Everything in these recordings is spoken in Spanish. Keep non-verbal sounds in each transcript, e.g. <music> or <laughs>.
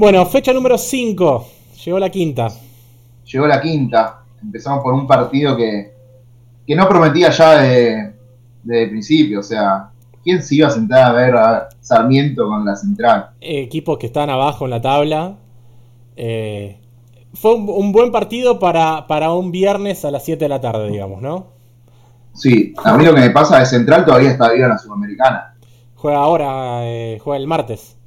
Bueno, fecha número 5. Llegó la quinta. Llegó la quinta. Empezamos por un partido que, que no prometía ya de, de principio. O sea, ¿quién se iba a sentar a ver a Sarmiento con la central? Equipos que están abajo en la tabla. Eh, fue un, un buen partido para, para un viernes a las 7 de la tarde, digamos, ¿no? Sí, a mí lo que me pasa es Central todavía está vivo en la Sudamericana. Juega ahora, eh, juega el martes.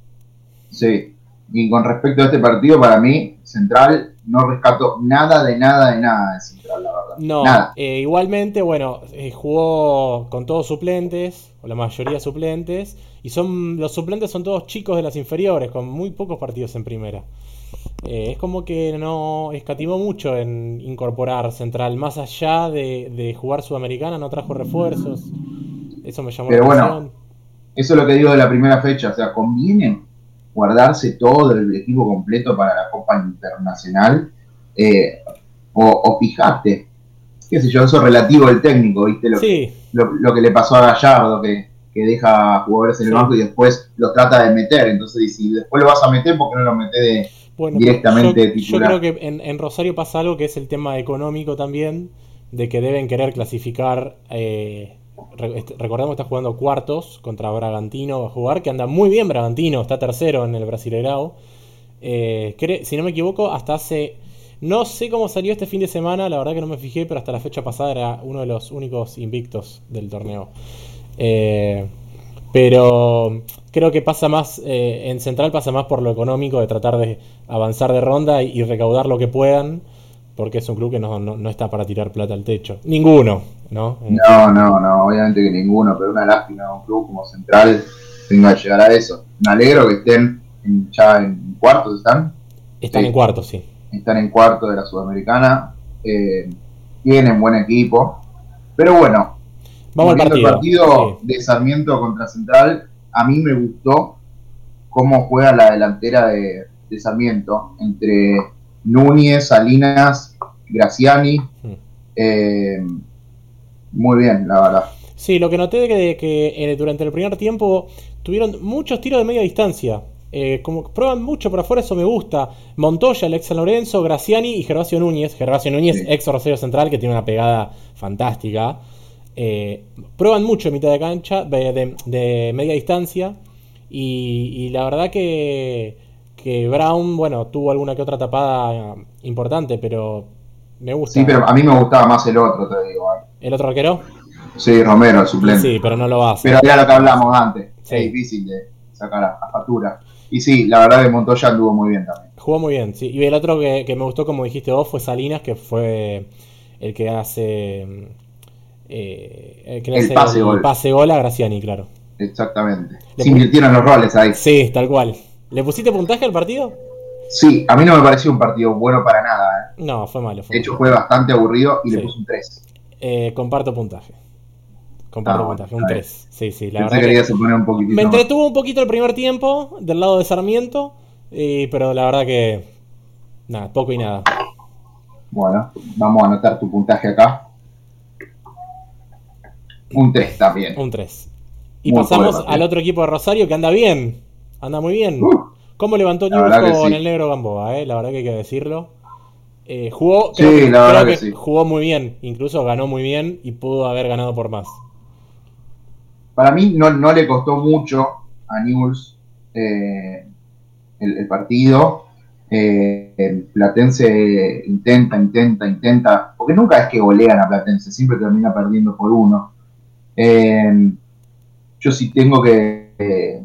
Sí, y con respecto a este partido, para mí, Central no rescato nada de nada de nada de Central, la verdad. No, Nada. eh, igualmente, bueno, eh, jugó con todos suplentes, o la mayoría suplentes, y son los suplentes son todos chicos de las inferiores, con muy pocos partidos en primera. Eh, es como que no escatimó mucho en incorporar Central, más allá de, de jugar Sudamericana, no trajo refuerzos. Eso me llamó Pero la bueno, atención. Eso es lo que digo de la primera fecha. O sea, conviene guardarse todo el equipo completo para la Copa Internacional. eh, o, o fijate, qué sé yo, eso es relativo al técnico, ¿viste? Lo, Sí, lo, lo que le pasó a Gallardo, que, que deja jugadores en el banco y después los trata de meter. Entonces, y si después lo vas a meter, ¿por qué no lo metes de, Bueno, directamente yo, yo titular. creo que en, en Rosario pasa algo que es el tema económico también, de que deben querer clasificar. eh, re- est- recordemos que está jugando cuartos contra Bragantino, a jugar, que anda muy bien Bragantino, está tercero en el Brasileirao. Eh, si no me equivoco, hasta hace. No sé cómo salió este fin de semana, la verdad que no me fijé, pero hasta la fecha pasada era uno de los únicos invictos del torneo. Eh, pero creo que pasa más, eh, en Central pasa más por lo económico, de tratar de avanzar de ronda y recaudar lo que puedan, porque es un club que no, no- no está para tirar plata al techo. Ninguno, ¿no? No, no, no, obviamente que ninguno, pero una lástima un club como Central tenga que llegar a eso. Me alegro que estén en- ya en cuartos, ¿están? Están sí. en cuarto, sí. Están en cuarto de la Sudamericana. eh, tienen buen equipo. Pero bueno, Vamos al partido. partido Sí. de Sarmiento contra Central, a mí me gustó cómo juega la delantera de, de Sarmiento entre Núñez, Salinas, Graciani. Mm. eh, muy bien, la verdad. Sí, lo que noté de que, eh, durante el primer tiempo tuvieron muchos tiros de media distancia. Eh, como prueban mucho por afuera, eso me gusta. Montoya, Alex San Lorenzo, Graciani y Gervasio Núñez. Gervasio Núñez, Sí. ex Rosario Central, que tiene una pegada fantástica. Eh, prueban mucho en mitad de cancha, de, de- de media distancia. Y, y la verdad que, que Brown, bueno, tuvo alguna que otra tapada importante, pero me gusta. Sí, pero a mí me gustaba más el otro, te digo. ¿eh? ¿El otro arquero? Sí, Romero, el suplente. Sí, pero no lo va a hacer. Pero era lo que hablamos antes. Sí. Es difícil de sacar a, factura. Y sí, la verdad que Montoya anduvo muy bien también. Jugó muy bien, sí. Y el otro que, que me gustó, como dijiste vos, fue Salinas, que fue el que hace. eh, el que El hace pase gol. pase gol a Graciani, claro. Exactamente. Le Se pu- invirtieron los roles ahí. Sí, tal cual. ¿Le pusiste puntaje al partido? Sí, a mí no me pareció un partido bueno para nada. ¿eh? No, fue malo. Fue De hecho, malo. fue bastante aburrido y Sí. le puse un 3. Eh, comparto puntaje. Comparto Ah, puntaje, un está bien. 3. Sí, sí, la Pensé verdad que que poner un poquitito me más. entretuvo un poquito el primer tiempo del lado de Sarmiento, y- pero la verdad que. Nada, poco y nada. Bueno, vamos a anotar tu puntaje acá. Un 3 también. Un 3. Y Muy pasamos partido. al otro equipo de Rosario que anda bien. Anda muy bien. Uh, ¿Cómo levantó que con sí. el negro Gamboa? Eh? La verdad que hay que decirlo. Eh, jugó, Sí, creo que, la verdad creo que sí. jugó muy bien. Incluso ganó muy bien y pudo haber ganado por más. para mí no, no le costó mucho a Newell's eh, el, el partido. Eh, el Platense intenta, intenta, intenta, porque nunca es que golean a Platense, siempre termina perdiendo por uno. Yo sí tengo que...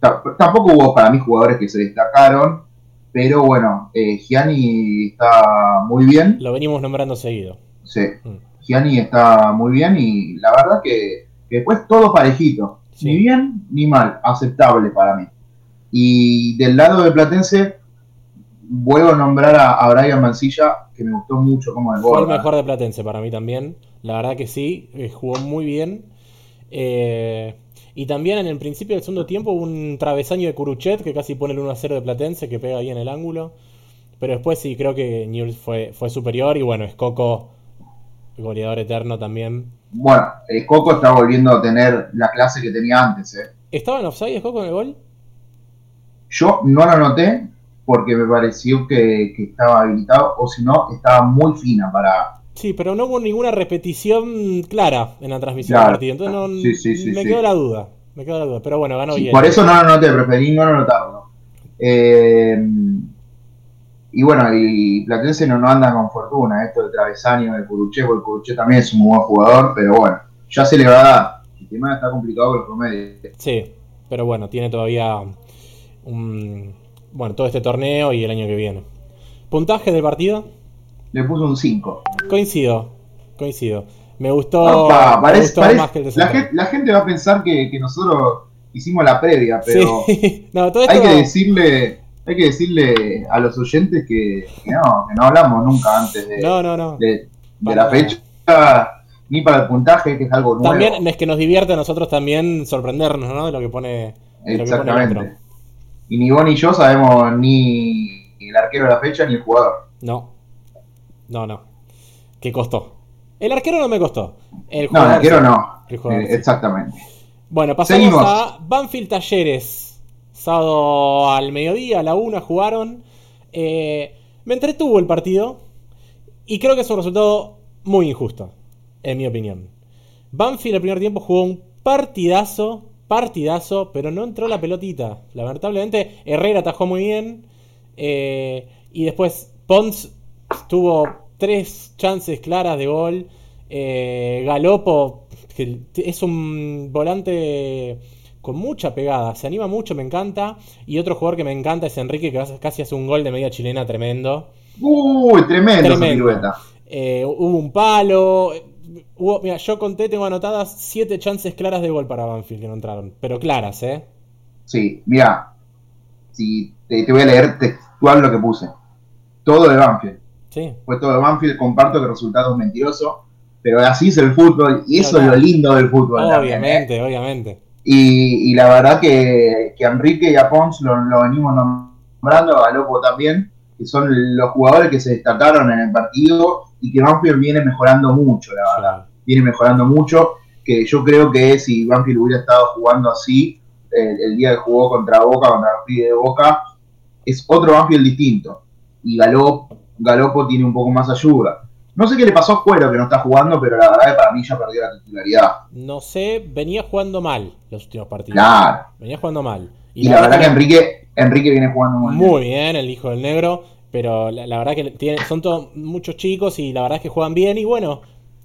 ta- tampoco hubo para mí jugadores que se destacaron, pero bueno, eh, Gianni está muy bien. Lo venimos nombrando seguido. Sí, Mm. Gianni está muy bien y la verdad que, que después todo parejito. Sí. Ni bien ni mal, aceptable para mí. Y del lado de Platense, vuelvo a nombrar a, a Brian Mancilla, que me gustó mucho como el Fue el mejor de Platense para mí también. La verdad que sí, eh, jugó muy bien. Eh, y también en el principio del segundo tiempo hubo un travesaño de Curuchet que casi pone el 1 a 0 de Platense que pega ahí en el ángulo. Pero después sí, creo que Newell's fue, fue superior y bueno, es Coco, goleador eterno también. Bueno, eh, Coco está volviendo a tener la clase que tenía antes. eh. ¿Estaba en offside Coco en el gol? Yo no lo noté, porque me pareció que, estaba habilitado, o si no, estaba muy fina para... Sí, pero no hubo ninguna repetición clara en la transmisión del partido, entonces no, me quedó la duda, me quedó la duda, pero bueno, ganó bien. Por eso no lo noté, preferí no notarlo. Eh, y bueno, y Platense no, no anda con fortuna, esto de Travesaño, de Curuché, porque Curuché también es un buen jugador, pero bueno, ya se le va a dar. El tema está complicado con el promedio. Sí, pero bueno, tiene todavía un, bueno, todo este torneo y el año que viene. ¿Puntaje del partido? Le puso un 5. Coincido, coincido. Me gustó, más que el la, gente, va a pensar que, nosotros hicimos la previa, pero <laughs> hay que decirle hay que decirle a los oyentes que, no, que no hablamos nunca antes de, la fecha, ni para el puntaje, que es algo nuevo. También es que nos divierte a nosotros también sorprendernos, ¿no? De lo que pone. Exactamente. y ni vos ni yo sabemos ni el arquero de la fecha ni el jugador. No. No, no. ¿Qué costó? El arquero no me costó. El no, el arquero no. Eh, exactamente. Bueno, pasamos a Banfield Talleres. Sábado al mediodía, a la una jugaron. Eh, me entretuvo el partido. Y creo que es un resultado muy injusto, en mi opinión. Banfield el primer tiempo jugó un partidazo, partidazo, pero no entró la pelotita. Lamentablemente, Herrera atajó muy bien. Eh, y después Pons tuvo tres chances claras de gol. Eh, Galopo, que es un volante con mucha pegada, se anima mucho, me encanta. Y otro jugador que me encanta es Enrique, que casi hace un gol de media chilena tremendo. Uy, tremendo, tremendo. Eh, hubo un palo. mira, yo conté, tengo anotadas siete chances claras de gol para Banfield que no entraron. Pero claras, ¿eh? Sí, mira. Si te, voy a leer textual lo que puse. Todo de Banfield. Sí. Fue todo Banfield. Comparto que el resultado es mentiroso. Pero así es el fútbol. Y eso es lo lindo del fútbol. ¿eh? Obviamente, obviamente. Y, la verdad que, que, a Enrique y a Pons lo, venimos nombrando, a Galopo también, que son los jugadores que se destacaron en el partido y que Banfield viene mejorando mucho, la verdad. Viene mejorando mucho, que yo creo que si Banfield hubiera estado jugando así el, día que jugó contra Boca, contra el de Boca, es otro Banfield distinto. Y Galopo, Galopo tiene un poco más ayuda. No sé qué le pasó a Cuero que no está jugando, pero la verdad es que para mí ya perdió la titularidad. No sé, venía jugando mal los últimos partidos. Claro. Venía jugando mal. Y, la, verdad, que, Enrique, Enrique viene jugando muy, muy bien. el hijo del negro. Pero la, verdad que tiene, son todos muchos chicos y la verdad es que juegan bien. Y bueno,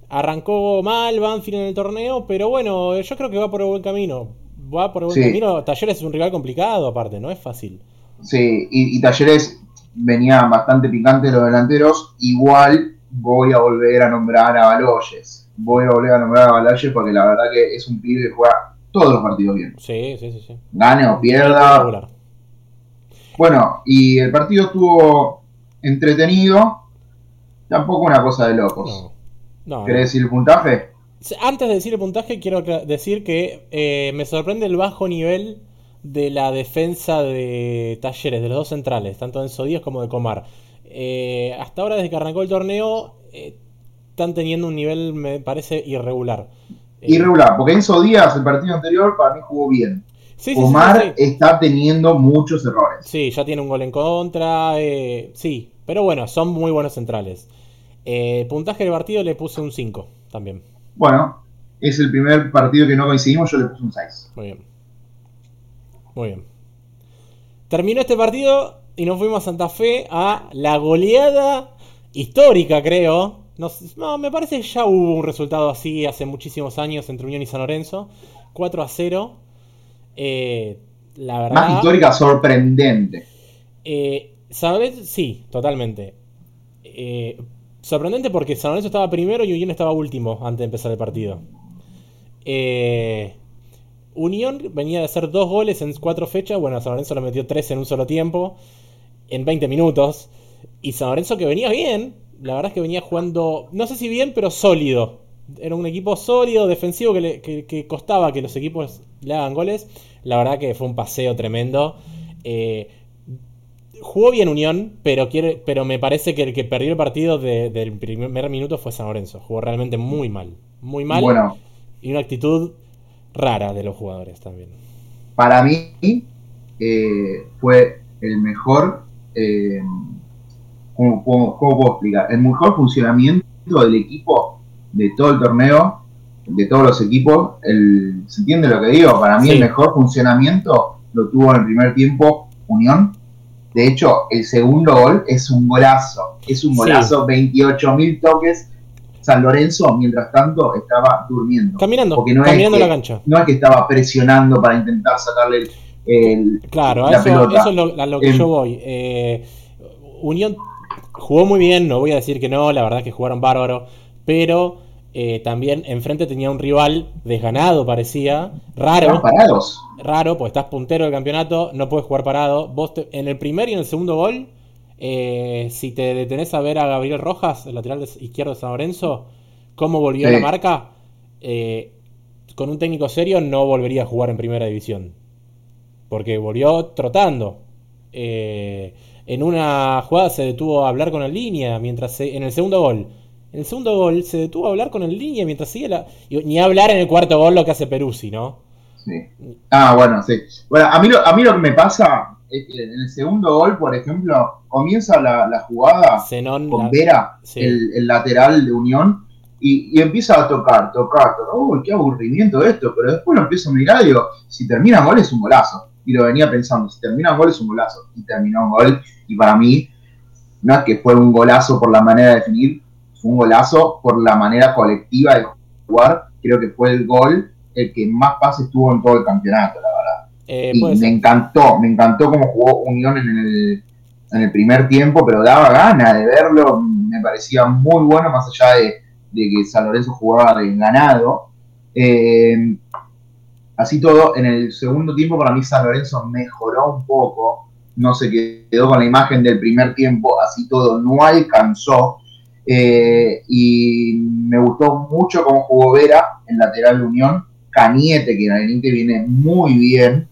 arrancó mal Banfield en el torneo, pero bueno, yo creo que va por el buen camino. Va por el buen camino. Talleres es un rival complicado, aparte, no es fácil. Sí, y, y Talleres venía bastante picante los delanteros. Igual voy a volver a nombrar a Baloyes. Voy a volver a nombrar a Baloyes porque la verdad que es un pibe que juega todos los partidos bien. Sí, sí, sí. sí. Gane o pierda. Bueno, y el partido estuvo entretenido. Tampoco una cosa de locos. No. ¿Querés decir el puntaje? Antes de decir el puntaje, quiero decir que eh, me sorprende el bajo nivel de la defensa de Talleres, de los dos centrales, tanto de Enzo como de Comar. Eh, hasta ahora, desde que arrancó el torneo, eh, están teniendo un nivel, me parece, irregular. Eh, irregular, porque Enzo Díaz, el partido anterior, para mí jugó bien. Omar está teniendo muchos errores. Sí, ya tiene un gol en contra. sí, pero bueno, son muy buenos centrales. puntaje del partido le puse un 5 también. Bueno, es el primer partido que no coincidimos, yo le puse un 6. Muy bien. Muy bien. Terminó este partido y nos fuimos a Santa Fe a la goleada histórica, creo. No, me parece que ya hubo un resultado así hace muchísimos años entre Unión y San Lorenzo. 4 a 0. Eh, la verdad. Más histórica, sorprendente. Eh. Sí, totalmente. Eh, sorprendente porque San Lorenzo estaba primero y Unión estaba último antes de empezar el partido. Unión venía de hacer dos goles en cuatro fechas. Bueno, San Lorenzo lo metió tres en un solo tiempo en 20 minutos. Y San Lorenzo que venía bien, la verdad es que venía jugando, no sé si bien, pero sólido. Era un equipo sólido, defensivo, que, le, costaba que los equipos le hagan goles. La verdad que fue un paseo tremendo. Eh, jugó bien Unión, pero, quiere, pero me parece que el que perdió el partido del primer minuto fue San Lorenzo. Jugó realmente muy mal. Muy mal. Bueno, y una actitud rara de los jugadores también. Para mí eh, fue el mejor eh, ¿cómo, puedo explicar? El mejor funcionamiento del equipo de todo el torneo, de todos los equipos, el, ¿se entiende lo que digo? Para mí el mejor funcionamiento lo tuvo en el primer tiempo Unión. De hecho, el segundo gol es un golazo, es un golazo, 28 mil toques. San Lorenzo, mientras tanto, estaba durmiendo. Caminando, caminando la cancha. No es que estaba presionando para intentar sacarle el, claro, eso, es lo, a lo que yo voy. Eh, Unión jugó muy bien, no voy a decir que no, la verdad es que jugaron bárbaro, pero eh, también enfrente tenía un rival desganado, parecía, raro. parados. Raro, pues estás puntero del campeonato, no puedes jugar parado. Vos en el primer y en el segundo gol, eh, si te detenés a ver a Gabriel Rojas, el lateral izquierdo de San Lorenzo, cómo volvió la marca, con un técnico serio no volvería a jugar en primera división porque volvió trotando. Eh, en una jugada se detuvo a hablar con el línea mientras en el segundo gol. En el segundo gol se detuvo a hablar con el línea mientras sigue la. Ni hablar en el cuarto gol lo que hace Peruzzi, ¿no? Sí. Ah, bueno, sí. Bueno, a mí lo, a mí lo que me pasa en el segundo gol, por ejemplo, comienza la, jugada con Vera, el, lateral de Unión, y, empieza a tocar, tocar, tocar. Uy, qué aburrimiento esto, pero después lo empiezo a mirar y digo, si termina gol es un golazo y lo venía pensando, si termina gol es un golazo, y terminó un gol, y para mí, no es que fue un golazo por la manera de definir, fue un golazo por la manera colectiva de jugar, creo que fue el gol el que más pases tuvo en todo el campeonato, la verdad. Eh, y me encantó, me encantó cómo jugó Unión en el, en el primer tiempo, pero daba ganas de verlo, me parecía muy bueno, más allá de, que San Lorenzo jugaba de ganado. Eh, Así todo, en el segundo tiempo para mí San Lorenzo mejoró un poco, no se quedó con la imagen del primer tiempo, así todo no alcanzó. Eh, y me gustó mucho cómo jugó Vera en lateral de Unión, Cañete, que en el Inter viene muy bien.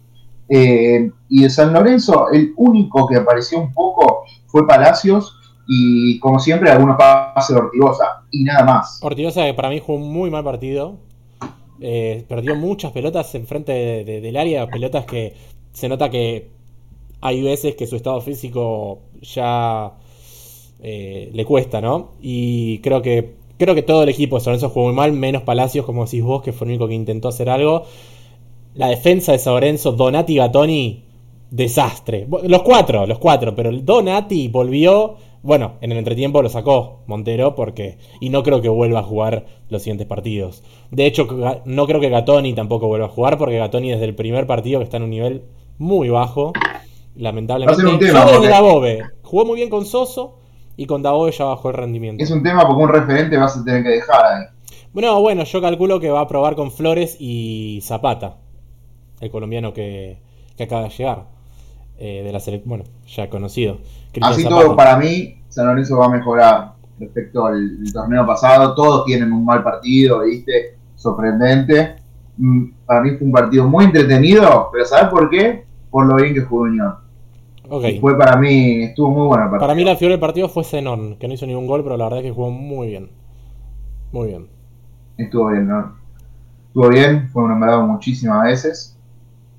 Eh, y de San Lorenzo, el único que apareció un poco fue Palacios y como siempre algunos pases de Ortigosa y nada más. Ortigosa que para mí fue un muy mal partido, eh, perdió muchas pelotas enfrente de, del área, pelotas que se nota que hay veces que su estado físico ya eh, le cuesta, ¿no? Y creo que creo que todo el equipo de Sorenzo jugó muy mal, menos Palacios, como decís vos, que fue el único que intentó hacer algo. La defensa de Sorenzo, Donati Gatoni, desastre. Los cuatro, los cuatro, pero el Donati volvió bueno, en el entretiempo lo sacó Montero porque. Y no creo que vuelva a jugar los siguientes partidos. De hecho, no creo que Gatoni tampoco vuelva a jugar porque Gatoni desde el primer partido que está en un nivel muy bajo. Lamentablemente. Un tema, Jugó muy bien con Soso y con Dabove ya bajó el rendimiento. Es un tema porque un referente vas a tener que dejar ahí. Bueno, bueno, yo calculo que va a probar con Flores y Zapata, el colombiano que, que acaba de llegar. Eh, de la selección, bueno, ya conocido. Así todo, para mí, San Lorenzo va a mejorar respecto al torneo pasado. Todos tienen un mal partido, ¿viste? Sorprendente. Mm, para mí fue un partido muy entretenido, pero ¿sabes por qué? Por lo bien que jugó Unión. Okay. Fue para mí, estuvo muy bueno el partido. Para mí la figura del partido fue Zenón, que no hizo ningún gol, pero la verdad es que jugó muy bien. Muy bien. Estuvo bien, ¿no? Estuvo bien, fue nombrado muchísimas veces.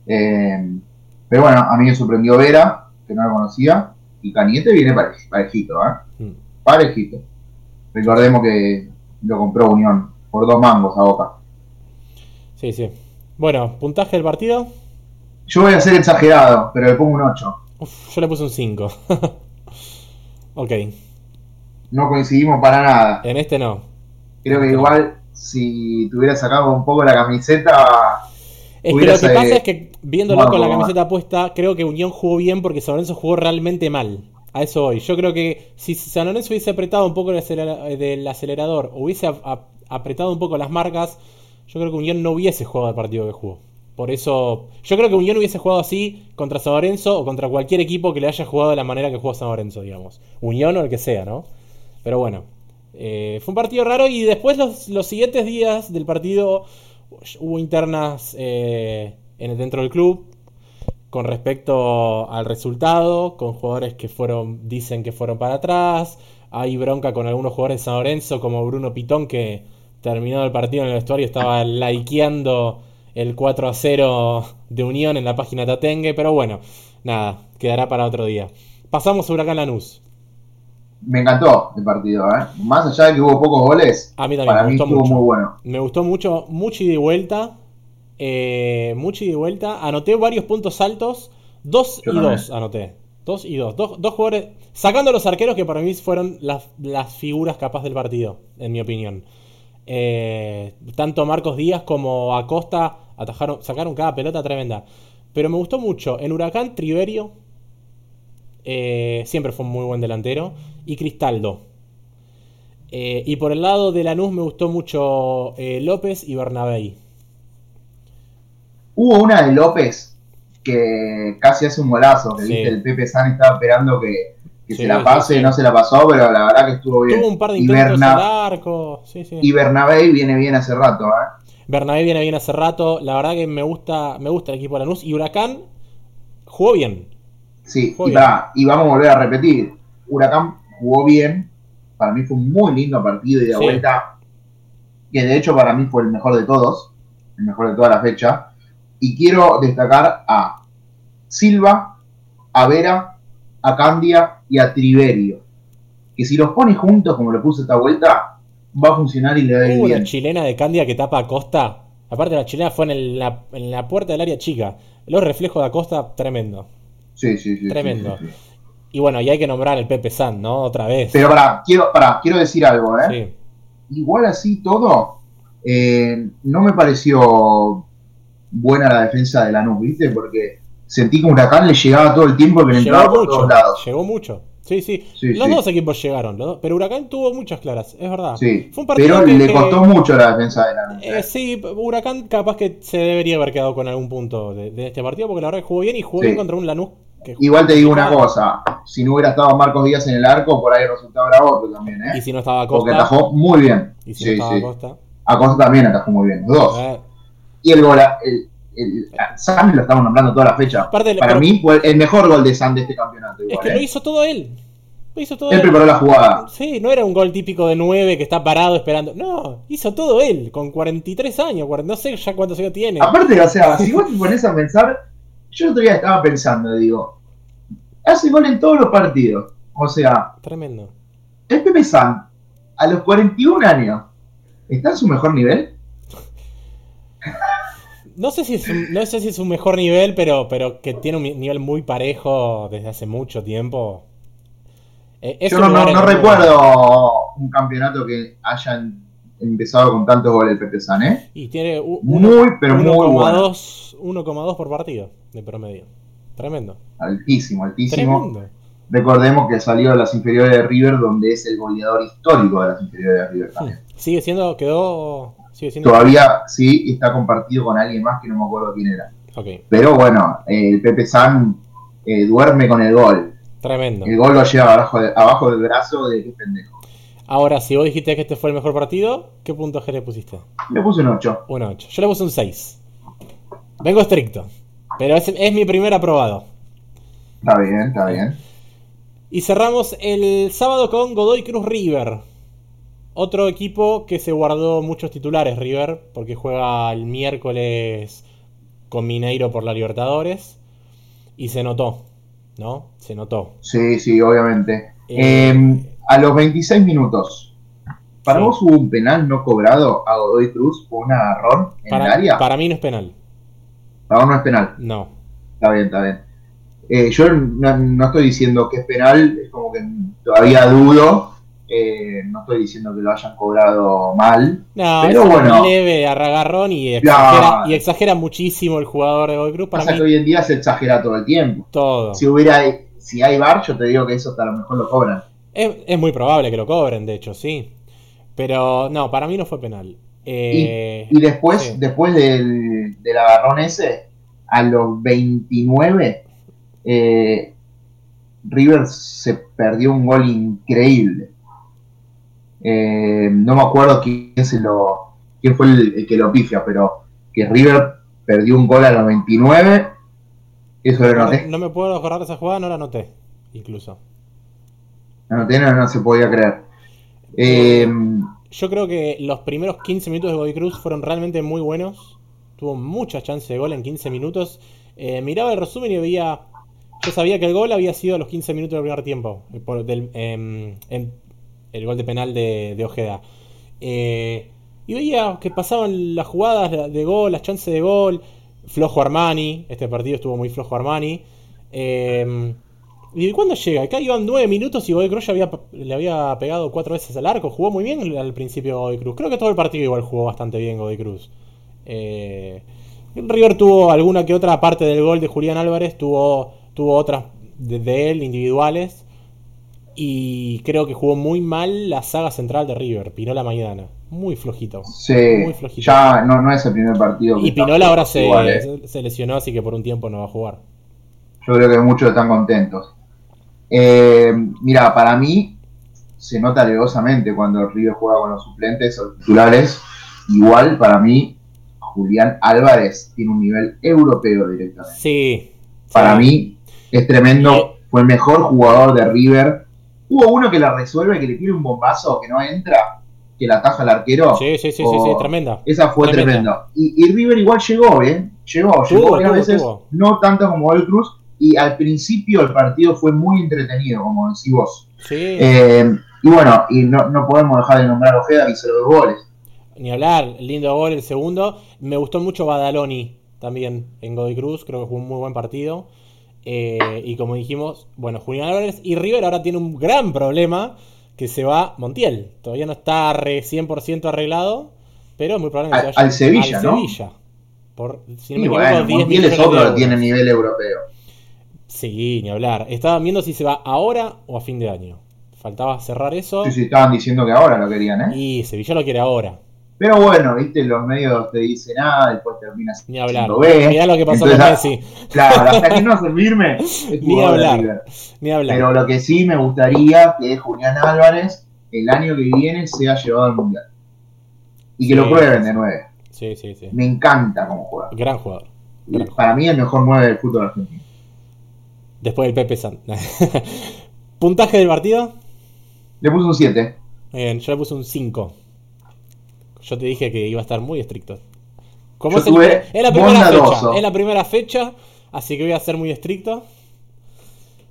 Eh, pero bueno, a mí me sorprendió Vera, que no lo conocía, y Cañete viene parejito, ¿eh? Mm. Parejito. Recordemos que lo compró Unión por dos mangos a Boca. Sí, sí. Bueno, puntaje del partido. Yo voy a ser exagerado, pero le pongo un 8. yo le puse un 5. <laughs> ok. No coincidimos para nada. En este no. Creo que igual si tuviera sacado un poco la camiseta es que lo que pasa es que viéndolo con la camiseta puesta, creo que Unión jugó bien porque San Lorenzo jugó realmente mal. A eso voy. Yo creo que si San Lorenzo hubiese apretado un poco el del acelerador, hubiese apretado un poco las marcas, yo creo que Unión no hubiese jugado el partido que jugó. Por eso, yo creo que Unión hubiese jugado así contra San Lorenzo o contra cualquier equipo que le haya jugado de la manera que jugó San Lorenzo, digamos. Unión o el que sea, ¿no? Pero bueno, eh, fue un partido raro y después los, los siguientes días del partido hubo internas eh, en dentro del club con respecto al resultado, con jugadores que fueron, dicen que fueron para atrás. Hay bronca con algunos jugadores de San Lorenzo, como Bruno Pitón, que terminó el partido en el vestuario, estaba <laughs> likeando el 4 a 0 de Unión en la página Tatengue, pero bueno, nada, quedará para otro día. pasamos a Huracán Lanús. Me encantó el partido, ¿eh? Más allá de que hubo pocos goles, A mí también para me mí gustó estuvo mucho. muy bueno. Me gustó mucho, mucho y vuelta. Eh, mucho y vuelta. Anoté varios puntos altos. Dos Yo y también. dos anoté. Dos y dos. dos. dos jugadores. Sacando a los arqueros que para mí fueron las, las figuras capaz del partido, en mi opinión. Eh, tanto Marcos Díaz como Acosta atajaron, sacaron cada pelota tremenda. Pero me gustó mucho. En Huracán, Triverio. eh, siempre fue un muy buen delantero. Y Cristaldo. Eh, y por el lado de Lanús me gustó mucho eh, López y Bernabéi. Hubo una de López que casi hace un golazo, que Sí. viste, el Pepe San estaba esperando que, que Sí, se la pase, sí. no se la pasó, pero la verdad que estuvo bien. Tuvo un par de y, intentos Berna- al arco. Y Bernabé viene bien hace rato, ¿eh? Bernabé viene bien hace rato. La verdad que me gusta, me gusta el equipo de Lanús. Y Huracán jugó bien. Sí, Jugó y, bien. pará, y vamos a volver a repetir. Huracán jugó bien, para mí fue un muy lindo partido y de Sí. vuelta, que de hecho para mí fue el mejor de todos, el mejor de toda la fecha. Y quiero destacar a Silva, a Vera, a Candia y a Triverio. Que si los pones juntos como lo puse esta vuelta, va a funcionar y le va a ir Hubo una bien. chilena de Candia que tapa a Costa. Aparte, la chilena fue en, el- la, en la puerta del área chica. Los reflejos de Acosta, tremendo. Sí, sí, sí, sí, Tremendo. sí, sí. Y bueno, y hay que nombrar el Pepe San, ¿no? Otra vez. Pero pará, quiero, pará, quiero decir algo, ¿eh? Sí. igual así todo, eh, no me pareció buena la defensa de Lanús, ¿viste? Porque sentí que Huracán le llegaba todo el tiempo que le entraba por todos lados. Llegó mucho. Sí, sí. Sí, los sí. dos equipos llegaron. los dos- pero Huracán tuvo muchas claras, es verdad. Sí, Fue un partido pero que- le que- costó mucho la defensa de Lanús. Eh, sí, Huracán capaz que se debería haber quedado con algún punto de, de este partido porque la verdad que jugó bien y jugó bien contra un Lanús que Igual te digo una cosa, si no hubiera estado Marcos Díaz en el arco, por ahí el resultado era otro también, Y ¿eh? si no estaba Porque Costa. atajó muy bien. Y si no Sí, estaba sí. Costa. Acosta también atajó muy bien, los dos. eh, Y el gol, el, el, San lo estamos nombrando toda la fecha. Para pero- mí fue el mejor gol de San de este campeonato. es Igual, que ¿eh? lo hizo todo él. Lo hizo todo Él él. preparó la jugada. Sí, no era un gol típico de 9 que está parado esperando. No, hizo todo él, con 43 años, 40 no sé ya cuántos años tiene. Aparte, o sea, si vos te pones a pensar, yo el otro día estaba pensando, digo, hace gol en todos los partidos. O sea, Tremendo. el Pepe San, a los 41 años, ¿está en su mejor nivel? <laughs> No sé si es un, no sé si es un mejor nivel, pero, pero que tiene un nivel muy parejo desde hace mucho tiempo. Eh, yo no, no- recuerdo un campeonato que hayan empezado con tantos goles el Pepe San, ¿eh? Y tiene Muy, pero muy bueno. 1,2 1,2 por partido de promedio. Tremendo. Altísimo, altísimo. Tremendo. Recordemos que salió de las inferiores de River, donde es el goleador histórico de las inferiores de River también. Sigue siendo, quedó. Sigue siendo. Todavía sí está compartido con alguien más que no me acuerdo quién era. Pero bueno, eh, el Pepe San eh, duerme con el gol. tremendo. El gol lo lleva abajo, de- abajo del brazo de qué pendejo. Ahora, si vos dijiste que este fue el mejor partido, ¿qué puntaje le pusiste? Le puse un 8. Un 8. Yo le puse un 6. Vengo estricto. Pero es, es mi primer aprobado. Está bien, está bien. Y cerramos el sábado con Godoy Cruz River. Otro equipo que se guardó muchos titulares, River, porque juega el miércoles con Mineiro por la Libertadores. Y se notó, ¿no? Se notó. Sí, sí, obviamente. Eh, Eh, a los 26 minutos, ¿para Sí. vos hubo un penal no cobrado a Godoy Cruz por un agarrón en el área? para mí no es penal. Para vos no es penal. No. Está bien, está bien. Eh, yo no, no estoy diciendo que es penal, es como que todavía dudo. Eh, no estoy diciendo que lo hayan cobrado mal. No, Pero es bueno. leve agarrón y exagera, y exagera muchísimo el jugador de Godoy Cruz. Para Pasa mí, que hoy en día se exagera todo el tiempo. todo. Si hubiera, si hay bar, yo te digo que eso hasta a lo mejor lo cobran. Es, es muy probable que lo cobren, de hecho, sí. Pero no, para mí no fue penal. Eh, Y después, sí. después del, del agarrón ese, a los 29, eh, River se perdió un gol increíble. Eh, no me acuerdo quién se lo quién fue el, el que lo pifia, pero que River perdió un gol a los 29. Eso lo no, anoté. no me puedo acordar de esa jugada, no la anoté, incluso. Anoté, no, no se podía creer. Eh, Yo creo que los primeros 15 minutos de Godoy Cruz fueron realmente muy buenos. Tuvo muchas chances de gol en 15 minutos. Eh, miraba el resumen y veía. yo sabía que el gol había sido a los 15 minutos del primer tiempo. Por, del, em, en el gol de penal de, de Ojeda. Eh, y veía que pasaban las jugadas de gol, las chances de gol. Flojo Armani. Este partido estuvo muy flojo Armani. Eh, ¿Y cuándo llega? Acá iban 9 minutos y Godoy Cruz ya había, le había pegado cuatro veces al arco. Jugó muy bien al principio Godoy Cruz. Creo que todo el partido igual jugó bastante bien Godoy Cruz. Eh, River tuvo alguna que otra parte del gol de Julián Álvarez. Tuvo, tuvo otras de, de él, individuales. Y creo que jugó muy mal la saga central de River, Pinola Maidana. Muy flojito. Sí, muy flojito. ya no, no es el primer partido. y Pinola ahora se, eh. se, lesionó, así que por un tiempo no va a jugar. Yo creo que muchos están contentos. Eh, mira, para mí se nota alegosamente cuando River juega con los suplentes o titulares. Igual, para mí, Julián Álvarez tiene un nivel europeo directamente. Sí. Para mí es tremendo. Fue el mejor jugador de River Hubo uno que la resuelve, que le tira un bombazo que no entra, que la ataja al arquero. Sí, sí, sí, sí, tremenda. Esa fue tremenda. Y, River igual llegó, ¿eh? Llegó, llegó a veces, no tanto como el Cruz. Y al principio el partido fue muy entretenido, como decís vos. Sí. Eh, y bueno, y no, no, podemos dejar de nombrar a Ojeda, hizo dos goles. Ni hablar, lindo gol el segundo. Me gustó mucho Badaloni también en Godoy Cruz, creo que fue un muy buen partido. Eh, y como dijimos, bueno, Julián Álvarez y River ahora tiene un gran problema que se va Montiel. Todavía no está 100% arreglado, pero es muy probable que se vaya al Sevilla, ¿no? Sevilla. Por, si no me equivoco, Montiel es otro que tiene nivel europeo. Sí, ni hablar. Estaban viendo si se va ahora o a fin de año. Faltaba cerrar eso. Sí, sí, estaban diciendo que ahora lo querían, ¿eh? Y Sevilla lo quiere ahora. Pero bueno, viste, los medios te dicen ah, después terminas Ni hablar. Mirá lo que pasó con Messi. Claro, hasta que no se firme. <laughs> Ni hablar. Ni hablar. Pero lo que sí me gustaría que Julián Álvarez el año que viene sea llevado al mundial. Y que lo prueben de nuevo. Sí, sí, sí. Me encanta como juega. Gran jugador. Para mí el mejor 9 del fútbol argentino. Después del Pepe San. <laughs> ¿Puntaje del partido? Le puse un 7. Bien, yo le puse un 5. Yo te dije que iba a estar muy estricto. Como es, la primera fecha, es la primera fecha, así que voy a ser muy estricto.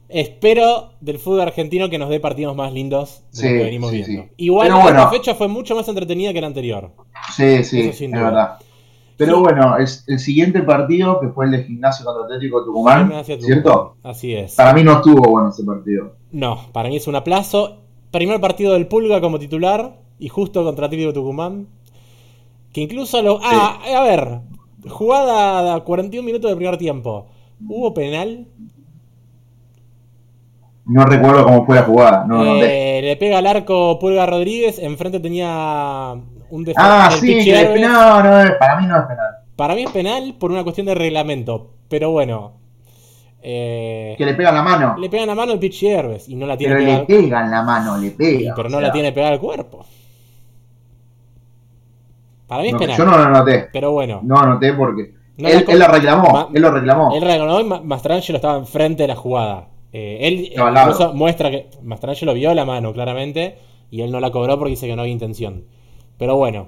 Espero del fútbol argentino que nos dé partidos más lindos de lo que venimos viendo. Igual esta fecha fue mucho más entretenida que la anterior. Sí, sí, es verdad. Pero bueno, es el siguiente partido, que fue el de Gimnasio contra Atlético Tucumán, ¿cierto? Así es. Para mí no estuvo bueno ese partido. No, para mí es un aplazo. Primer partido del Pulga como titular y justo contra Atlético Tucumán. Que incluso lo. Ah, a ver. Jugada a 41 minutos de primer tiempo. ¿Hubo penal? No recuerdo cómo fue la jugada. Eh, le pega al arco Pulga Rodríguez. Enfrente tenía un defensor. Ah, sí, que no, no, para mí no es penal. Para mí es penal por una cuestión de reglamento. Pero bueno. Eh, que le pega la mano. Le pega la mano el Pichi Herbes y no la tiene Pero le pega en la mano, le pega. pero no la tiene pegada al cuerpo. Para mí es penal. Yo no lo noté. Pero bueno. No noté porque. él, la reclamó. él lo reclamó. Él reclamó y Mastrangelo estaba enfrente de la jugada. Eh, él incluso muestra que Mastrangelo vio la mano claramente y él no la cobró porque dice que no había intención. Pero bueno.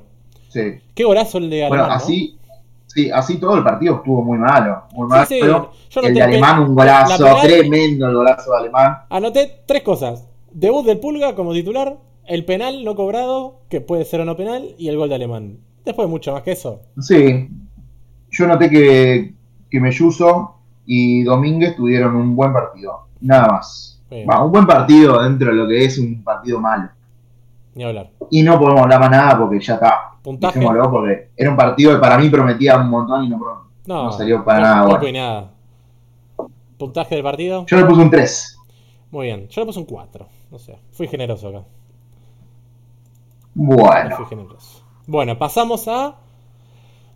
Sí. Qué golazo el de Alemán. Bueno, así. Sí, así todo el partido estuvo muy malo. Muy malo. Sí, sí. el de Alemán, un golazo. tremendo el golazo de Alemán. Anoté tres cosas: debut del Pulga como titular, el penal no cobrado, que puede ser o no penal, y el gol de Alemán. Después mucho más que eso. Sí. Yo noté que, que Melluso y Domínguez tuvieron un buen partido. Nada más. un buen partido dentro de lo que es un partido malo. Ni hablar. Y no podemos hablar más nada porque ya está. Puntaje. porque era un partido que para mí prometía un montón y no, no, salió para nada. No nada. ¿Puntaje del partido? Yo le puse un 3. Muy bien. Yo le puse un 4. No sé. Fui generoso acá. Bueno. Fui generoso. Bueno, pasamos a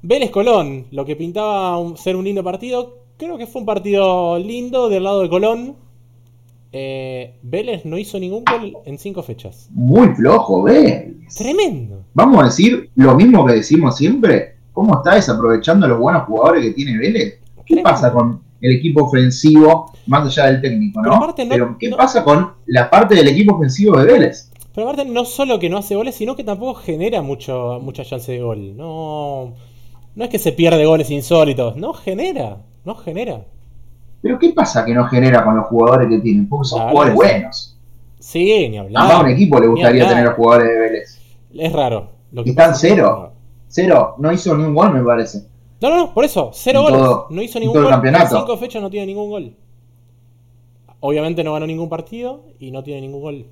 Vélez Colón, lo que pintaba ser un lindo partido. Creo que fue un partido lindo del lado de Colón. Eh, Vélez no hizo ningún gol en cinco fechas. Muy flojo, Vélez. Tremendo. Vamos a decir lo mismo que decimos siempre. ¿Cómo está desaprovechando los buenos jugadores que tiene Vélez? ¿Qué pasa con el equipo ofensivo, más allá del técnico, no? Pero, ¿qué pasa con la parte del equipo ofensivo de Vélez? Pero aparte no solo que no hace goles, sino que tampoco genera mucho, mucha chance de gol. No, no es que se pierde goles insólitos, no genera, no genera. Pero ¿qué pasa que no genera con los jugadores que tienen? Porque son La jugadores sí. buenos. Sí, ni hablar. A un equipo le gustaría tener los jugadores de Vélez. Es raro. Lo que Y están cero. Cero, no hizo ni un gol, me parece. No, no, no, por eso, cero En goles. todo- no hizo en ningún todo el gol. En campeonato. cinco fechas no tiene ningún gol. Obviamente no ganó ningún partido y no tiene ningún gol.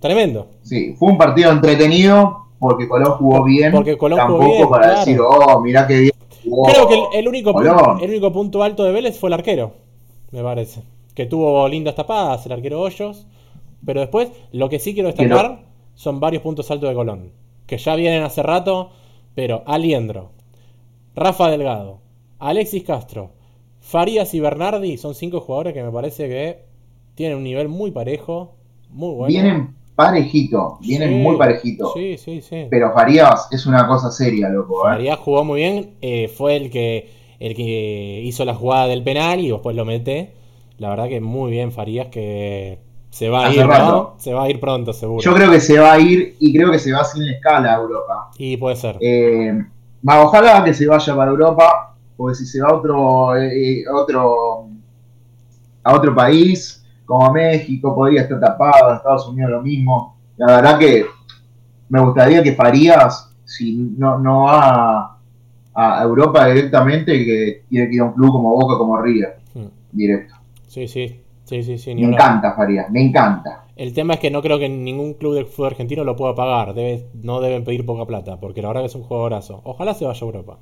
Tremendo. Sí, fue un partido entretenido porque Colón jugó bien. Porque Colón jugó Tampoco bien, para claro. decir, oh, mirá qué bien Creo que el, el único punto, el único punto alto de Vélez fue el arquero, me parece. Que tuvo lindas tapadas, el arquero Hoyos. Pero después, lo que sí quiero destacar son varios puntos altos de Colón. Que ya vienen hace rato, pero Aliendro, Rafa Delgado, Alexis Castro, Farías y Bernardi son cinco jugadores que me parece que tienen un nivel muy parejo, muy bueno. Vienen parejito, vienen Sí, muy parejito. Sí, sí, sí. Pero Farías es una cosa seria, loco. ¿eh? Farías jugó muy bien, eh, fue el que el que hizo la jugada del penal y después lo mete. La verdad que muy bien Farías que se va a Hace ir, ¿no? rato. Se va a ir pronto, seguro. Yo creo que se va a ir y creo que se va sin escala a Europa. Y puede ser. Eh, ojalá que se vaya para Europa, porque si se va a otro, eh, otro, a otro país, como México, podría estar tapado, en Estados Unidos lo mismo. La verdad que me gustaría que Farías, si no, no va a Europa directamente, que tiene que ir a un club como Boca, como River, Mm. directo. Sí, sí. Sí, sí, sí. Me encanta Farías, me encanta. El tema es que no creo que ningún club de fútbol argentino lo pueda pagar. Debe- no deben pedir poca plata, porque la verdad que es un jugadorazo. Ojalá se vaya a Europa.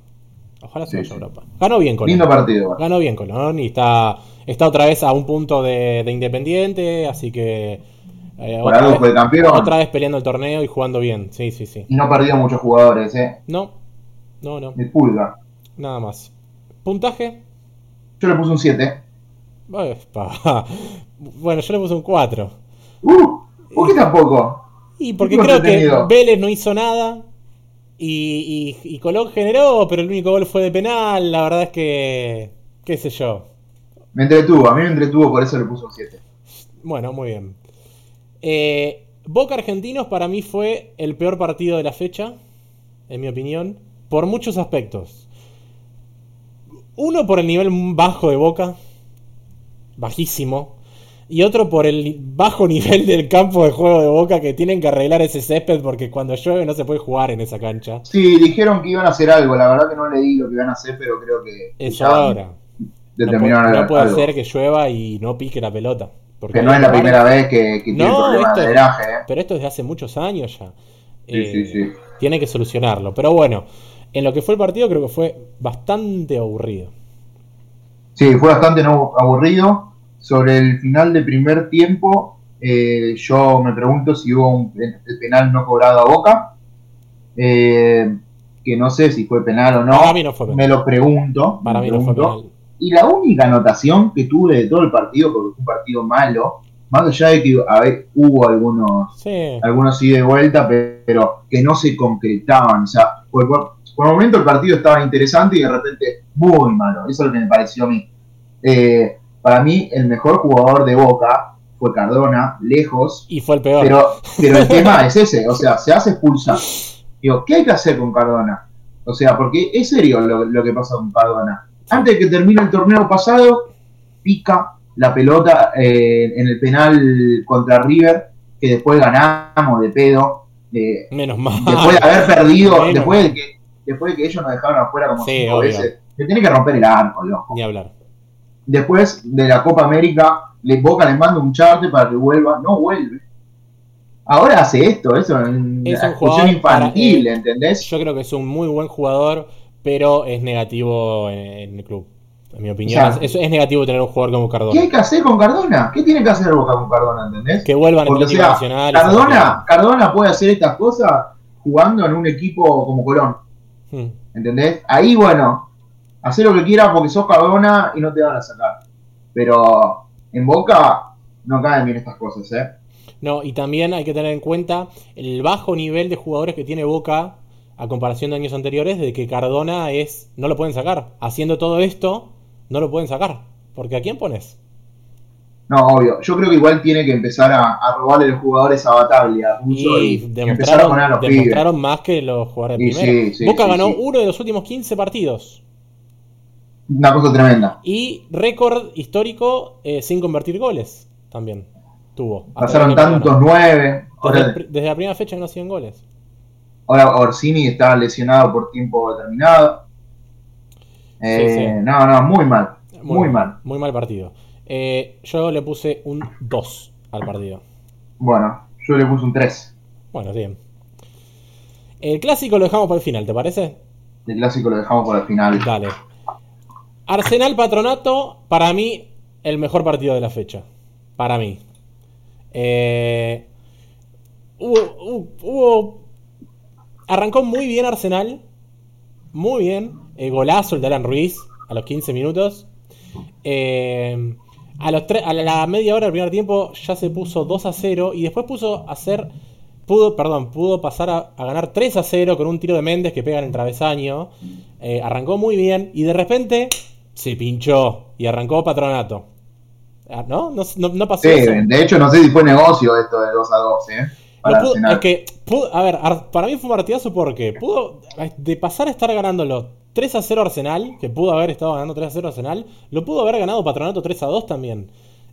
Ojalá se Sí, sí. Europa. Ganó bien Colón. Lindo partido. Ganó bien Colón y está, está otra vez a un punto de, de Independiente, así que eh, Por otra, vez, campeón otra vez peleando el torneo y jugando bien. Sí, sí, sí. y no perdió muchos jugadores, ¿eh? No, no, no, De pulga. nada más. Puntaje. Yo le puse un 7. <laughs> Bueno, yo le puse un 4. Uh, ¿Por qué tampoco? Y porque creo que. Vélez no hizo nada y, y, y Colón generó, pero el único gol fue de penal. La verdad es que, qué sé yo. Me entretuvo, a mí me entretuvo, por eso le puse un 7. Bueno, muy bien. Eh, Boca Argentinos para mí fue el peor partido de la fecha, en mi opinión, por muchos aspectos. Uno por el nivel bajo de Boca, bajísimo, y otro por el bajo <laughs> nivel del campo de juego de Boca que tienen que arreglar ese césped porque cuando llueve no se puede jugar en esa cancha. Sí, dijeron que iban a hacer algo, la verdad que no leí lo que iban a hacer, pero creo que Es ahora. No puede, no puede algo. ser que llueva y no pique la pelota. porque Que no es la primera vez que, que tiene No, problemas de drenaje, ¿eh? Pero esto es de hace muchos años ya. Sí, Eh, sí, sí. Tiene que solucionarlo. Pero bueno, en lo que fue el partido creo que fue bastante aburrido. Sí, fue bastante aburrido. Sobre el final del primer tiempo, eh, yo me pregunto si hubo un el penal no cobrado a Boca. Eh, que no sé si fue penal o no. Para mí no fue penal. Me lo pregunto. Para mí no fue pregunto. penal. Y la única anotación que tuve de todo el partido, porque fue un partido malo, más allá de que a ver, hubo algunos Sí. algunos ida y vuelta, pero que no se concretaban. O sea, por, por, por el momento el partido estaba interesante y de repente muy malo. Eso es lo que me pareció a mí. Eh, para mí, el mejor jugador de Boca fue Cardona, lejos, Y fue el peor. pero, <laughs> pero el tema es ese, o sea, se hace expulsar. Digo, ¿qué hay que hacer con Cardona? O sea, porque es serio lo, lo que pasa con Cardona. Antes de que termine el torneo pasado, pica la pelota eh, en el penal contra River, que después ganamos de pedo. eh, Menos mal. después de haber <laughs> perdido, Menos después de, que, después de que ellos nos dejaron afuera como Sí, cinco obvio. veces. Se tiene que romper el arco, loco. Ni hablar. Después de la Copa América, le Boca le manda un charte para que vuelva, no vuelve. Ahora hace esto, eso es una jugador infantil, para- ¿entendés? Yo creo que es un muy buen jugador, pero es negativo en, en el club. En mi opinión, O sea, es, es negativo tener un jugador como ¿Qué hay Cardona. que hacer con Cardona? ¿Qué tiene que hacer Boca con Cardona, entendés? Que vuelvan Porque, el o sea, nacional. Cardona, Cardona puede hacer estas cosas jugando en un equipo como Colón. Hmm. ¿entendés? Ahí, bueno, hacer lo que quieras porque sos Cardona y no te van a sacar. Pero en Boca no caen bien estas cosas, ¿eh? No, y también hay que tener en cuenta el bajo nivel de jugadores que tiene Boca a comparación de años anteriores, de que Cardona es. no lo pueden sacar. Haciendo todo esto, no lo pueden sacar. Porque ¿a quién pones? No, obvio. Yo creo que igual tiene que empezar a, a robarle los jugadores a Bataglia, Y y, empezar a a demostraron, los demostraron más que los jugadores de primera. sí, sí, Boca sí, ganó uno de los últimos 15 partidos. Una cosa tremenda. Y récord histórico eh, sin convertir goles también tuvo. Pasaron tantos nueve. Desde, desde, la primera fecha no hacían goles. Ahora Orsini está lesionado por tiempo determinado. Eh, no, no, muy mal. Muy, mal. Muy mal partido. Eh, yo le puse un 2 al partido. Bueno, yo le puse un 3. Bueno, bien. El clásico lo dejamos para el final, ¿te parece? El clásico lo dejamos para el final. Dale. Arsenal Patronato, para mí, el mejor partido de la fecha. Para mí. Eh, hubo, Arrancó muy bien Arsenal. Muy bien. El golazo el de Alan Ruiz a los 15 minutos. Eh, a, los a la media hora del primer tiempo ya se puso 2 a 0 y después puso a hacer pudo, perdón, pudo pasar a, ganar 3 a 0 con un tiro de Méndez que pega en el travesaño. Eh, arrancó muy bien y de repente se pinchó y arrancó Patronato. Ah, ¿No? No, pasó. Sí, de hecho no sé si fue negocio esto de 2 a 2, ¿eh? es que, a ver, para mí fue un partidazo porque pudo, de pasar a estar ganándolo 3 a 0 Arsenal, que pudo haber estado ganando 3 a 0 Arsenal, lo pudo haber ganado Patronato 3 a 2 también.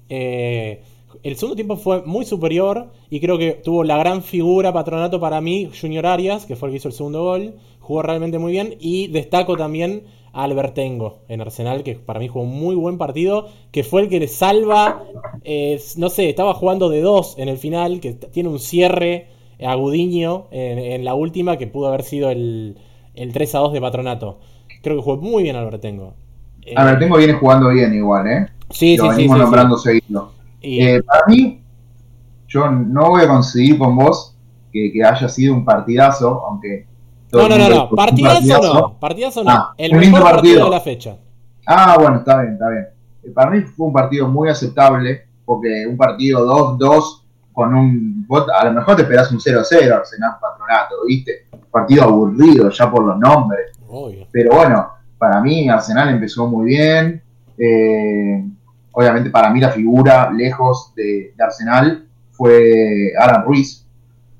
Eh, el segundo tiempo fue muy superior y creo que tuvo la gran figura Patronato para mí, Junior Arias, que fue el que hizo el segundo gol, jugó realmente muy bien y destaco también Albertengo en Arsenal, que para mí jugó un muy buen partido, que fue el que le salva, eh, no sé, estaba jugando de dos en el final, que tiene un cierre agudiño en la última, que pudo haber sido el, el 3 a 2 de Patronato. Creo que jugó muy bien Albertengo. Eh, Albertengo viene jugando bien igual, ¿eh? Sí, Lo sí, sí, nombrando seguido. Eh, para mí, yo no voy a conseguir con vos que, haya sido un partidazo, aunque... No, no, no, no, no, partidazo no, ah, el mejor partido. de la fecha. Ah, bueno, está bien, está bien. Eh, para mí fue un partido muy aceptable, porque un partido 2-2 con un... A lo mejor te esperás un 0-0 Arsenal Patronato, ¿viste? partido aburrido ya por los nombres. Pero bueno, para mí Arsenal empezó muy bien. Eh, obviamente para mí la figura lejos de, Arsenal fue Alan Ruiz.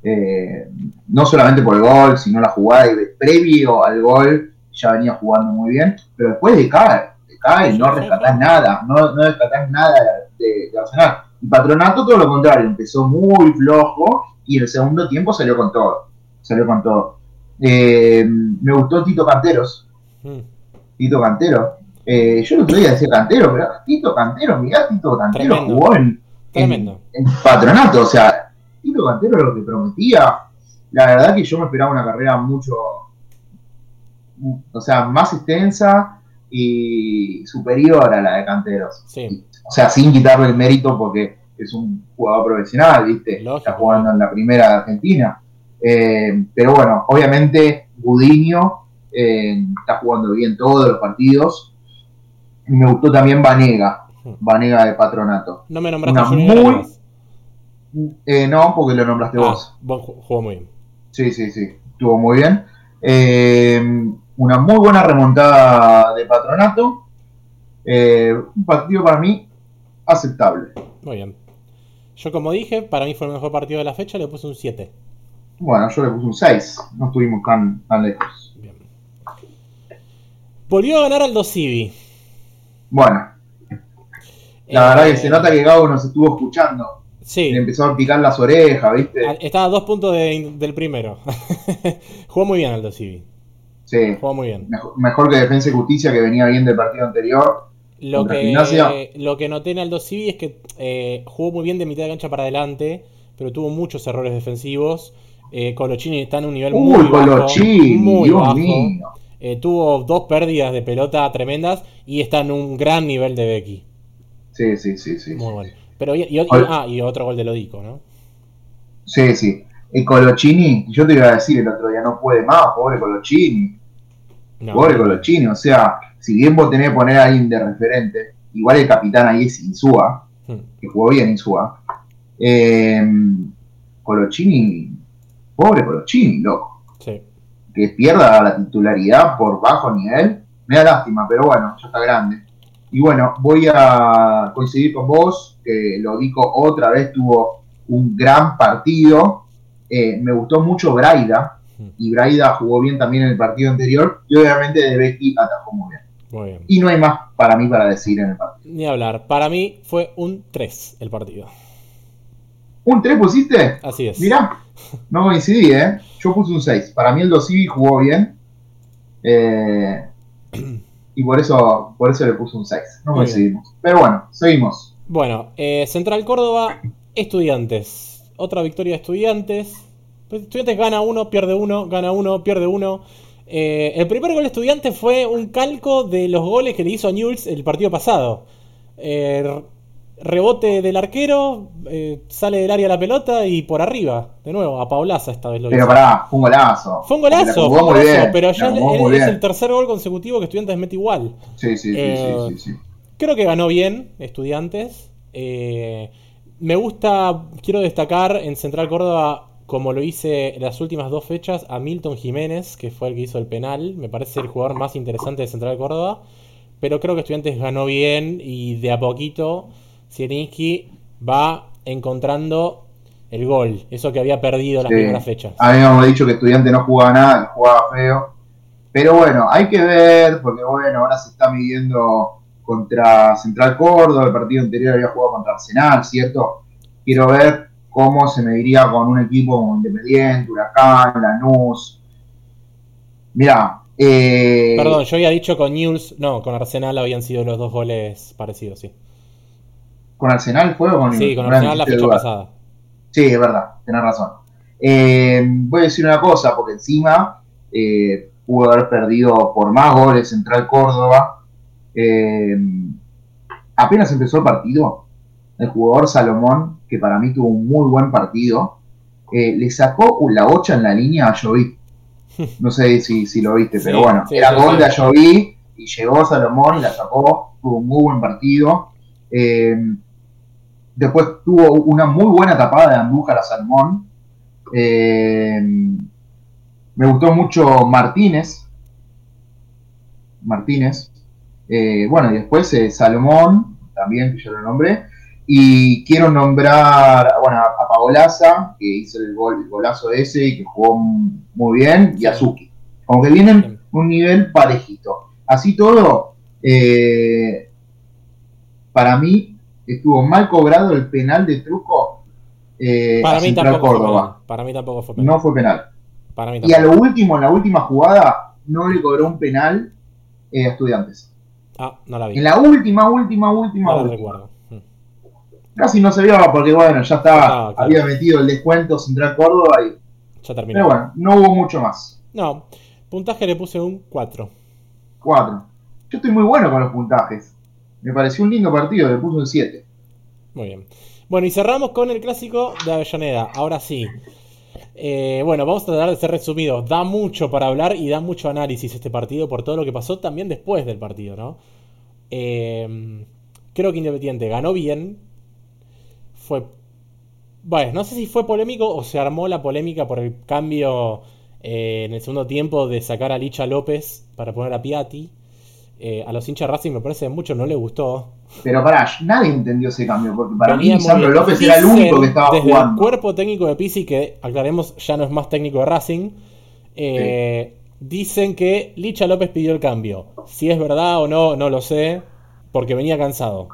Eh, no solamente por el gol, sino la jugada de previo al gol ya venía jugando muy bien, pero después de caer, de caer no rescatás nada, no, no rescatás nada de, de, Arsenal. Y Patronato todo lo contrario, empezó muy flojo y en el segundo tiempo salió con todo, salió con todo. Eh, me gustó Tito Canteros. Mm. Tito Cantero. Eh, yo el otro día decía Cantero, pero Tito Cantero, mirá, Tito Cantero jugó en, en, patronato. O sea, Tito Cantero lo que prometía. La verdad que yo me esperaba una carrera mucho. O sea, más extensa y superior a la de Canteros. O sea, sin quitarle el mérito porque es un jugador profesional, ¿viste? Está jugando en la primera de Argentina. Eh, pero bueno, obviamente Gudiño eh, está jugando bien todos los partidos. Me gustó también Vanega, Vanega de Patronato. No me nombraste muy... Eh, no, porque lo nombraste ah, vos. jugó muy bien. Sí, sí, sí, estuvo muy bien. una muy buena remontada de Patronato. un partido para mí aceptable. Muy bien. Yo como dije, para mí fue el mejor partido de la fecha, le puse un 7. Bueno, yo le puse un 6. No estuvimos tan, lejos. Bien. Volvió a ganar Aldo Civi. Bueno. La verdad que se eh, nota que Gabo nos estuvo escuchando. Sí. Le empezó a picar las orejas, ¿viste? Estaba a dos puntos del primero. <laughs> Jugó muy bien Aldo Civi. Sí. Jugó muy bien. Mejor, que Defensa y Justicia, que venía bien del partido anterior. Lo que, lo que noté en Aldo Civi es que eh, jugó muy bien de mitad de cancha para adelante, pero tuvo muchos errores defensivos. Eh, Colochini está en un nivel muy bajo. Eh, tuvo dos pérdidas de pelota tremendas y está en un gran nivel de Becky. Sí, sí, sí, sí. Muy bueno. Pero y, ah, y otro gol de Lodico, ¿no? Sí, sí. Y Colochini, yo te iba a decir el otro día, no puede más, pobre Colochini. Pobre Colochini, o sea, si bien vos tenés que poner a alguien de referente, igual el capitán ahí es Insúa, hmm. que jugó bien Insúa. Eh, Colochini Pobre Colochini, loco. Sí. Que pierda la titularidad por bajo nivel. Me da lástima, pero bueno, ya está grande. Y bueno, voy a coincidir con vos, que lo dijo otra vez, tuvo un gran partido. Eh, me gustó mucho Braida, y Braida jugó bien también en el partido anterior, y obviamente de Becky atajó muy bien. Muy bien. Y no hay más para mí para decir en el partido. Ni hablar. Para mí fue un 3 el partido. ¿Un 3 pusiste? Así es. Mirá, no coincidí, ¿eh? Yo puse un 6. Para mí el Dosivi jugó bien. Eh, y por eso, por eso le puse un 6. No coincidimos. Pero bueno, seguimos. Bueno, eh, Central Córdoba, Estudiantes. Otra victoria de Estudiantes. Pues Estudiantes gana uno, pierde uno, gana uno, pierde uno. Eh, el primer gol de Estudiantes fue un calco de los goles que le hizo a Newell's el partido pasado. Eh, rebote del arquero, eh, sale del área la pelota y por arriba, de nuevo, a Paulaza esta vez lo Pero hizo. pará, fue un golazo. Fue un La golazo, fue un golazo, bien, pero ya es, el tercer gol consecutivo que Estudiantes mete igual. Sí, sí, sí, Eh, sí, sí, sí. Creo que ganó bien Estudiantes. Eh, me gusta, quiero destacar en Central Córdoba, como lo hice en las últimas dos fechas, a Milton Jiménez, que fue el que hizo el penal. Me parece el jugador más interesante de Central Córdoba. Pero creo que Estudiantes ganó bien y de a poquito Zielinski va encontrando el gol. Eso que había perdido en las Sí. primeras fechas. Habíamos dicho que estudiante no jugaba nada, que jugaba feo. Pero bueno, hay que ver, porque bueno, ahora se está midiendo contra Central Córdoba, el partido anterior había jugado contra Arsenal, ¿cierto? Quiero ver cómo se mediría con un equipo como Independiente, Huracán, Lanús. Mirá, eh, Perdón, yo había dicho con News, no, con Arsenal habían sido los dos goles parecidos, sí. ¿Con Arsenal fue o con Sí, con Arsenal la fecha pasada. Sí, es verdad, tenés razón. Eh, voy a decir una cosa, porque encima eh, pudo haber perdido por más goles Central Córdoba. Eh, apenas empezó el partido, el jugador Salomón, que para mí tuvo un muy buen partido, eh, le sacó la bocha en la línea a Joví. <laughs> No sé si, si lo viste, Sí, pero bueno, sí, era sí, gol de Ayoví y llegó Salomón y la sacó, tuvo un muy buen partido. Eh, después tuvo una muy buena tapada de Andújar a Salmón. Eh, me gustó mucho Martínez. Martínez. Eh, bueno, y después eh, Salomón, también, que yo lo nombré. Y quiero nombrar bueno, a, Paolaza, que hizo el, gol, el golazo ese y que jugó muy bien, y a Suki. Como que vienen un nivel parejito. Así todo, eh, para mí estuvo mal cobrado el penal de truco eh, Para a mí Central tampoco fue Córdoba. Para mí tampoco fue penal. No fue penal. Para mí Y a lo último, en la última jugada, no le cobró un penal eh, a Estudiantes. Ah, no la vi. En la última, última, última, No última. Mm. Casi no se vio porque, bueno, ya estaba, Ah, claro. había metido el descuento Central Córdoba. Y, Ya terminó. pero bueno, no hubo mucho más. No, puntaje le puse un 4. Cuatro. Yo estoy muy bueno con los puntajes. Me pareció un lindo partido, le puse un 7. Muy bien. Bueno, y cerramos con el clásico de Avellaneda. Ahora sí. Eh, bueno, vamos a tratar de ser resumidos. Da mucho para hablar y da mucho análisis este partido por todo lo que pasó también después del partido, ¿no? Eh, creo que Independiente ganó bien. Fue. Bueno, no sé si fue polémico o se armó la polémica por el cambio eh, en el segundo tiempo de sacar a Licha López para poner a Piatti. Eh, a los hinchas Racing me parece mucho no les gustó. Pero pará, nadie entendió ese cambio, porque para Venía mí muy Sandro bien. López era el único que estaba desde jugando. el cuerpo técnico de Pizzi, que aclaremos ya no es más técnico de Racing, eh, dicen que Licha López pidió el cambio. Si es verdad o no, no lo sé, porque venía cansado.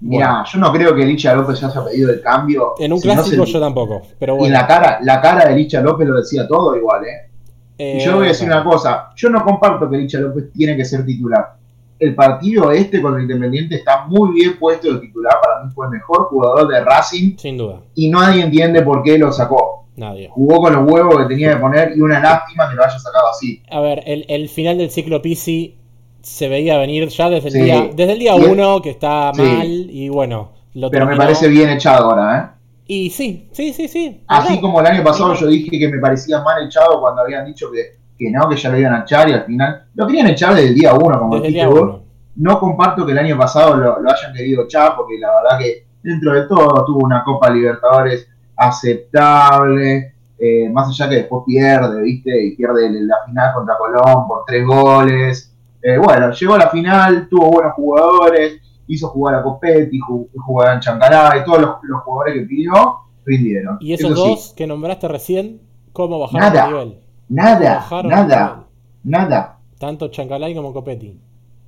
Mirá, yo no creo que Licha López haya pedido el cambio. En un si no clásico se- yo tampoco, pero Y la cara, la cara de Licha López lo decía todo igual, ¿eh? eh, Y yo voy a decir una cosa, yo no comparto que Licha López tiene que ser titular. El partido este con el Independiente está muy bien puesto de titular, para mí fue el mejor jugador de Racing Sin duda, y nadie entiende por qué lo sacó. nadie. Jugó con los huevos que tenía que poner y una lástima que lo haya sacado así. A ver, el, el final del ciclo Pizzi se veía venir ya desde el Sí. día desde el día Y 1 que está Sí. mal y bueno, lo Pero me parece bien echado ahora, ¿eh? Y sí, sí, sí, sí. Así Claro. como el año pasado yo dije que me parecía mal echado cuando habían dicho que, que no, que ya lo iban a echar y al final lo querían echar desde el día uno, como dijiste vos. 1. No comparto que el año pasado lo, lo hayan querido echar porque la verdad que dentro de todo tuvo una Copa Libertadores aceptable, eh, más allá que después pierde, ¿viste? Y pierde la final contra Colón por tres goles. Eh, bueno, llegó a la final, tuvo buenos jugadores, hizo jugar a Copetti, jugó, jugó a Chancalá y todos los, los jugadores que pidió rindieron. Y esos Eso sí, dos que nombraste recién, ¿cómo bajaron Nada. el nivel? Nada, Bajaron nada, nada. Tanto Chancalay como Copetti.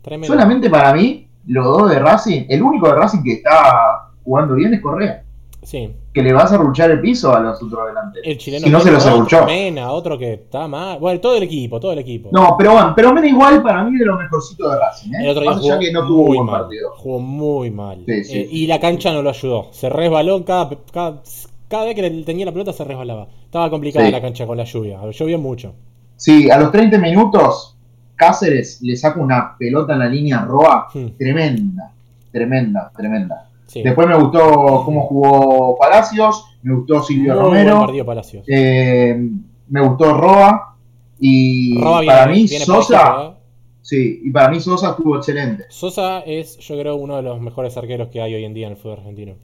Tremendo. Solamente para mí, los dos de Racing, el único de Racing que está jugando bien es Correa. Sí. Que le vas a ruchar el piso a los otros delanteros. El chileno si no se los arruchó. Mena, otro que está mal. Bueno, todo el equipo, todo el equipo. No, pero bueno, pero Mena igual para mí de lo mejorcito de Racing. ¿eh? El otro día jugó que no tuvo muy buen mal. partido. Jugó muy mal. Sí, sí. Eh, y la cancha no lo ayudó. Se resbaló cada, cada, cada vez que tenía la pelota se resbalaba. Estaba complicada Sí. la cancha con la lluvia. Llovió mucho. Sí, a los 30 minutos, Cáceres le saca una pelota en la línea Roa Hmm. tremenda, tremenda, tremenda. Sí. Después me gustó cómo jugó Palacios, me gustó Silvio Muy Romero, Palacios. eh, me gustó Roa y viene- para mí Sosa, ¿eh? sí, y para mí Sosa estuvo excelente, Sosa es, yo creo, uno de los mejores arqueros que hay hoy en día en el fútbol argentino.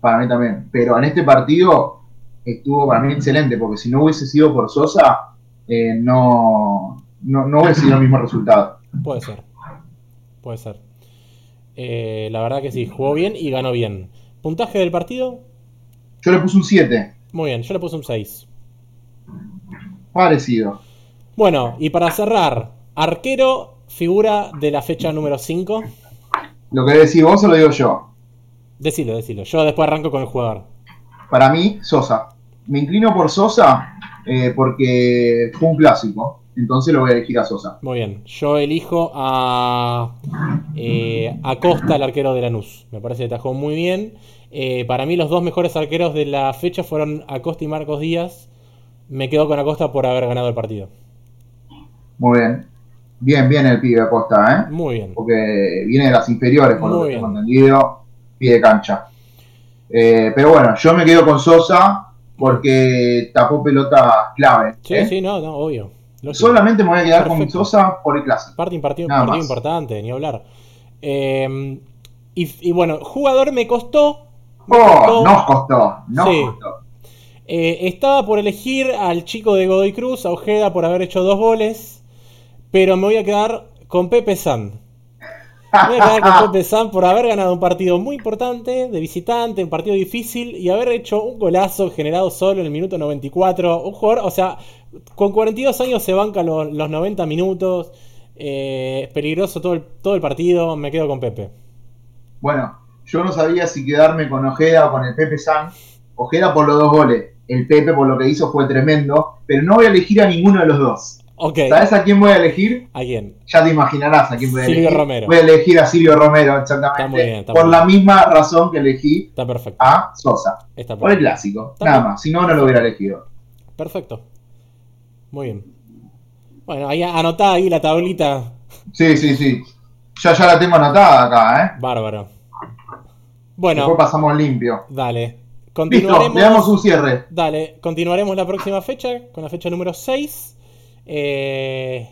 Para mí también. Pero en este partido estuvo para mí excelente, porque si no hubiese sido por Sosa, eh, no, no, no hubiese sido el mismo resultado. Puede ser. Puede ser. Eh, la verdad que sí, jugó bien y ganó bien. Puntaje del partido, Yo le puse un 7, muy bien, yo le puse un 6. parecido. Bueno, y para cerrar, arquero, figura de la fecha número 5. Lo que decís vos se lo digo yo. Decilo, decilo. Yo después arranco con el jugador. Para mí, Sosa. Me inclino por Sosa eh, porque fue un clásico. Entonces lo voy a elegir a Sosa. Muy bien. Yo elijo a eh, Acosta, el arquero de Lanús. Me parece que tajó muy bien. Eh, para mí los dos mejores arqueros de la fecha fueron Acosta y Marcos Díaz. Me quedo con Acosta por haber ganado el partido. Muy bien. Bien, bien el pibe Acosta, ¿eh? Muy bien. Porque viene de las inferiores, por lo Muy que tengo bien. entendido. Pie de cancha. Eh, pero bueno, yo me quedo con Sosa porque tapó pelota clave. Sí, ¿eh? sí, no, no, obvio. Lógico. Solamente me voy a quedar con Perfecto. Sosa por el clásico. Parte partido, Nada partido más. importante, ni hablar. Eh, y, y bueno, jugador me costó. me Oh, costó. nos costó, nos Sí. costó. Estaba por elegir al chico de Godoy Cruz, a Ojeda, por haber hecho dos goles. Pero me voy a quedar con Pepe San. Voy a quedar con Pepe San por haber ganado un partido muy importante, de visitante, un partido difícil, y haber hecho un golazo generado solo en el minuto 94. Un jugador, o sea, con 42 años se banca los, los 90 minutos. eh, es peligroso todo el, todo el partido. Me quedo con Pepe. Bueno, yo no sabía si quedarme con Ojeda o con el Pepe San. Ojeda por los dos goles. El Pepe por lo que hizo fue tremendo. Pero no voy a elegir a ninguno de los dos. Ok. ¿Sabes a quién voy a elegir? ¿A quién? Ya te imaginarás a quién voy a Silvio elegir. Romero. Voy a elegir a Silvio Romero, exactamente. Está muy bien, está por muy la misma razón que elegí Está perfecto. a Sosa. Está Por el clásico. Está Nada bien. más. Si no, no lo hubiera elegido. Perfecto. Muy bien. Bueno, ahí anotá ahí la tablita. Sí, sí, sí. Ya, ya la tengo anotada acá, ¿eh? Bárbaro. Después Bueno, pasamos limpio. dale. Listo, Continuaremos. le damos un cierre. Dale, continuaremos la próxima fecha, con la fecha número 6. Eh,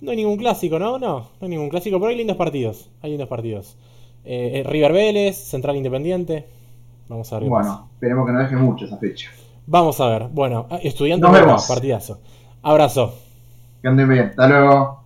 no hay ningún clásico, ¿no? No, no hay ningún clásico, pero hay lindos partidos. Hay lindos partidos. Eh, eh, River Vélez, Central Independiente. Vamos a ver. Bueno, esperemos que no deje mucho esa fecha. Vamos a ver. Bueno, estudiante Nos Boca, vemos. partidazo. Abrazo. Que anden bien. Hasta luego.